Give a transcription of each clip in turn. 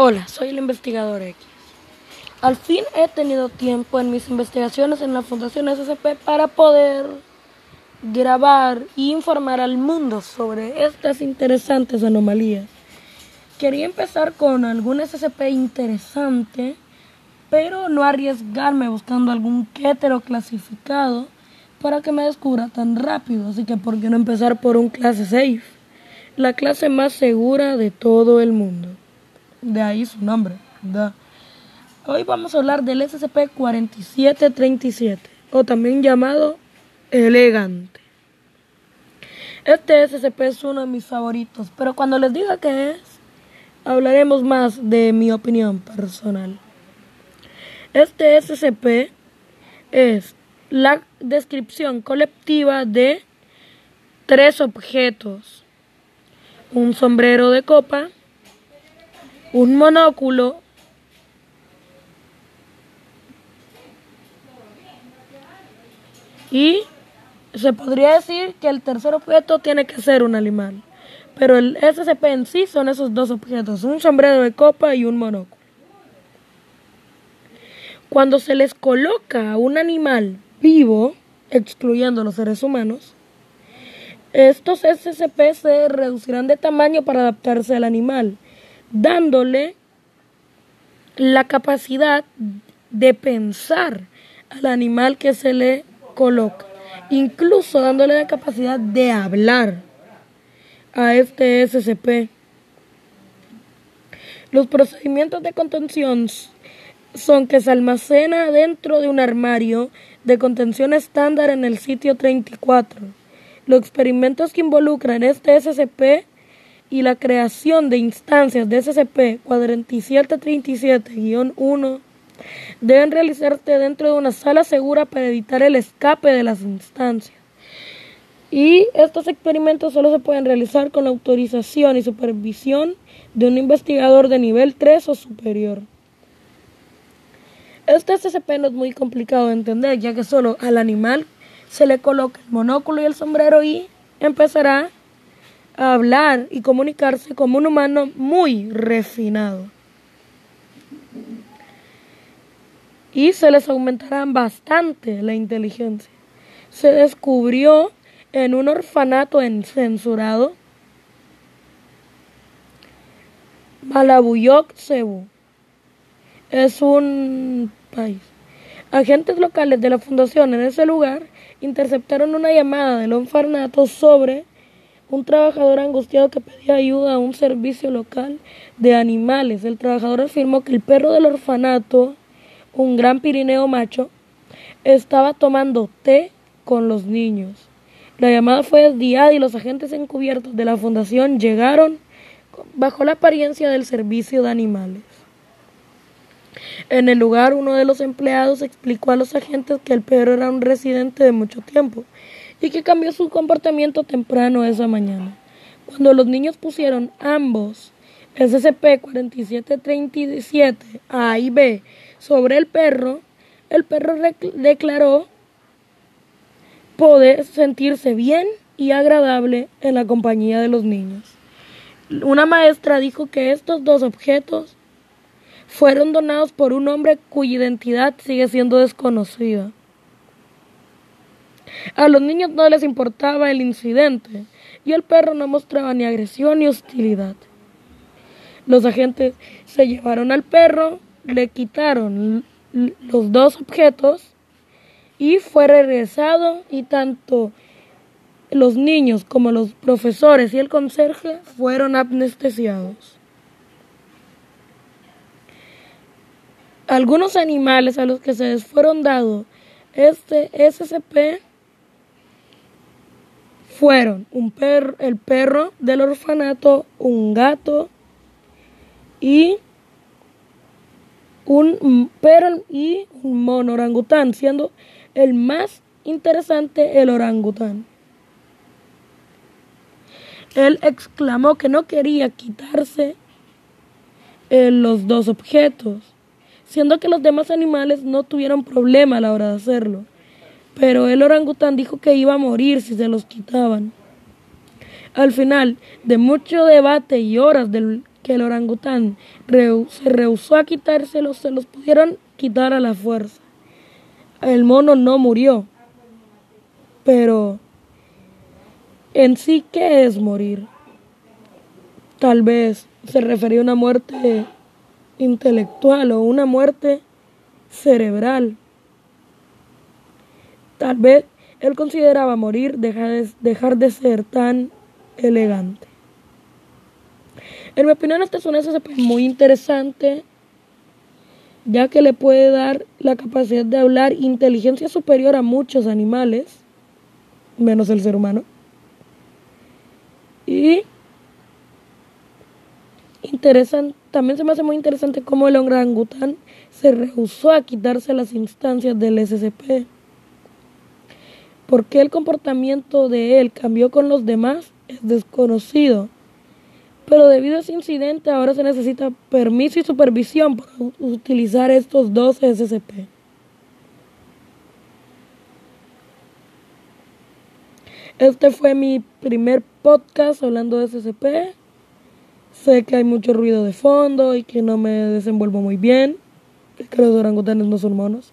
Hola, soy el investigador X. Al fin he tenido tiempo en mis investigaciones en la Fundación SCP para poder grabar y informar al mundo sobre estas interesantes anomalías. Quería empezar con algún SCP interesante, pero no arriesgarme buscando algún quétero clasificado para que me descubra tan rápido. Así que, ¿por qué no empezar por un clase safe? La clase más segura de todo el mundo. De ahí su nombre. Hoy vamos a hablar del SCP-4737, o también llamado Elegante. Este SCP es uno de mis favoritos, pero cuando les diga qué es, hablaremos más de mi opinión personal. Este SCP es la descripción colectiva de tres objetos. Un sombrero de copa, un monóculo y se podría decir que el tercer objeto tiene que ser un animal. Pero el SCP en sí son esos dos objetos, un sombrero de copa y un monóculo. Cuando se les coloca a un animal vivo, excluyendo los seres humanos, estos SCP se reducirán de tamaño para adaptarse al animal dándole la capacidad de pensar al animal que se le coloca, incluso dándole la capacidad de hablar a este SCP. Los procedimientos de contención son que se almacena dentro de un armario de contención estándar en el sitio 34. Los experimentos que involucran este SCP y la creación de instancias de SCP 4737-1 deben realizarse dentro de una sala segura para evitar el escape de las instancias. Y estos experimentos solo se pueden realizar con la autorización y supervisión de un investigador de nivel 3 o superior. Este SCP no es muy complicado de entender, ya que solo al animal se le coloca el monóculo y el sombrero y empezará hablar y comunicarse como un humano muy refinado. Y se les aumentará bastante la inteligencia. Se descubrió en un orfanato en censurado Malabuyok, Cebu. Es un país. Agentes locales de la fundación en ese lugar interceptaron una llamada del orfanato sobre un trabajador angustiado que pedía ayuda a un servicio local de animales. El trabajador afirmó que el perro del orfanato, un gran pirineo macho, estaba tomando té con los niños. La llamada fue desviada y los agentes encubiertos de la fundación llegaron bajo la apariencia del servicio de animales. En el lugar, uno de los empleados explicó a los agentes que el perro era un residente de mucho tiempo y que cambió su comportamiento temprano esa mañana. Cuando los niños pusieron ambos SCP-4737 A y B sobre el perro, el perro declaró poder sentirse bien y agradable en la compañía de los niños. Una maestra dijo que estos dos objetos fueron donados por un hombre cuya identidad sigue siendo desconocida. A los niños no les importaba el incidente y el perro no mostraba ni agresión ni hostilidad. Los agentes se llevaron al perro, le quitaron los dos objetos y fue regresado y tanto los niños como los profesores y el conserje fueron anestesiados. Algunos animales a los que se les fueron dados este SCP fueron un perro, el perro del orfanato, un gato y un perro y un mono orangután, siendo el más interesante el orangután. Él exclamó que no quería quitarse eh, los dos objetos, siendo que los demás animales no tuvieron problema a la hora de hacerlo pero el orangután dijo que iba a morir si se los quitaban. Al final de mucho debate y horas del que el orangután se rehusó a quitárselos, se los pudieron quitar a la fuerza. El mono no murió, pero en sí, ¿qué es morir? Tal vez se refería a una muerte intelectual o una muerte cerebral. Tal vez él consideraba morir dejar de, dejar de ser tan elegante. En mi opinión, este es un SCP muy interesante, ya que le puede dar la capacidad de hablar inteligencia superior a muchos animales, menos el ser humano. Y también se me hace muy interesante cómo el orangután se rehusó a quitarse las instancias del SCP. ¿Por qué el comportamiento de él cambió con los demás? Es desconocido. Pero debido a ese incidente ahora se necesita permiso y supervisión para utilizar estos dos SCP. Este fue mi primer podcast hablando de SCP. Sé que hay mucho ruido de fondo y que no me desenvuelvo muy bien, que los orangutanes no son monos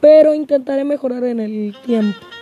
pero intentaré mejorar en el tiempo.